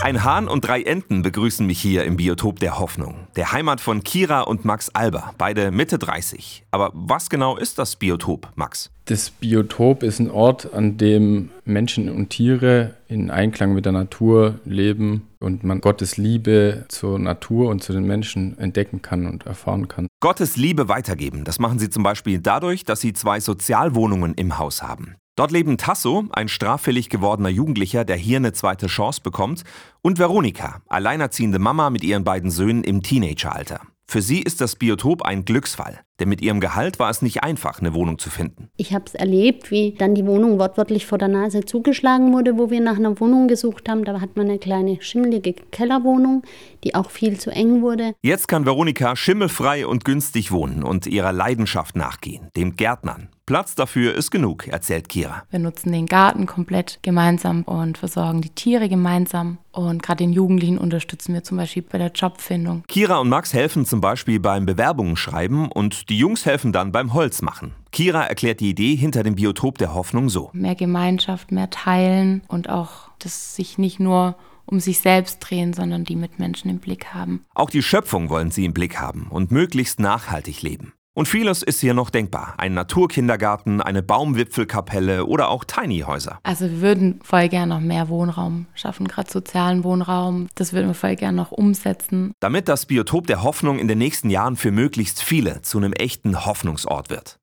Ein Hahn und drei Enten begrüßen mich hier im Biotop der Hoffnung, der Heimat von Kira und Max Alber, beide Mitte 30. Aber was genau ist das Biotop, Max? Das Biotop ist ein Ort, an dem Menschen und Tiere in Einklang mit der Natur leben und man Gottes Liebe zur Natur und zu den Menschen entdecken kann und erfahren kann. Gottes Liebe weitergeben, das machen sie zum Beispiel dadurch, dass sie zwei Sozialwohnungen im Haus haben. Dort leben Tasso, ein straffällig gewordener Jugendlicher, der hier eine zweite Chance bekommt, und Veronika, alleinerziehende Mama mit ihren beiden Söhnen im Teenageralter. Für sie ist das Biotop ein Glücksfall, denn mit ihrem Gehalt war es nicht einfach, eine Wohnung zu finden. Ich habe es erlebt, wie dann die Wohnung wortwörtlich vor der Nase zugeschlagen wurde, wo wir nach einer Wohnung gesucht haben. Da hat man eine kleine schimmelige Kellerwohnung, die auch viel zu eng wurde. Jetzt kann Veronika schimmelfrei und günstig wohnen und ihrer Leidenschaft nachgehen, dem Gärtnern. Platz dafür ist genug, erzählt Kira. Wir nutzen den Garten komplett gemeinsam und versorgen die Tiere gemeinsam. Und gerade den Jugendlichen unterstützen wir zum Beispiel bei der Jobfindung. Kira und Max helfen zum Beispiel beim Bewerbungen schreiben und die Jungs helfen dann beim Holz machen. Kira erklärt die Idee hinter dem Biotop der Hoffnung so. Mehr Gemeinschaft, mehr Teilen und auch, dass sich nicht nur um sich selbst drehen, sondern die Mitmenschen im Blick haben. Auch die Schöpfung wollen sie im Blick haben und möglichst nachhaltig leben. Und vieles ist hier noch denkbar. Ein Naturkindergarten, eine Baumwipfelkapelle oder auch Tiny-Häuser. Also wir würden voll gerne noch mehr Wohnraum schaffen, gerade sozialen Wohnraum. Das würden wir voll gerne noch umsetzen. Damit das Biotop der Hoffnung in den nächsten Jahren für möglichst viele zu einem echten Hoffnungsort wird.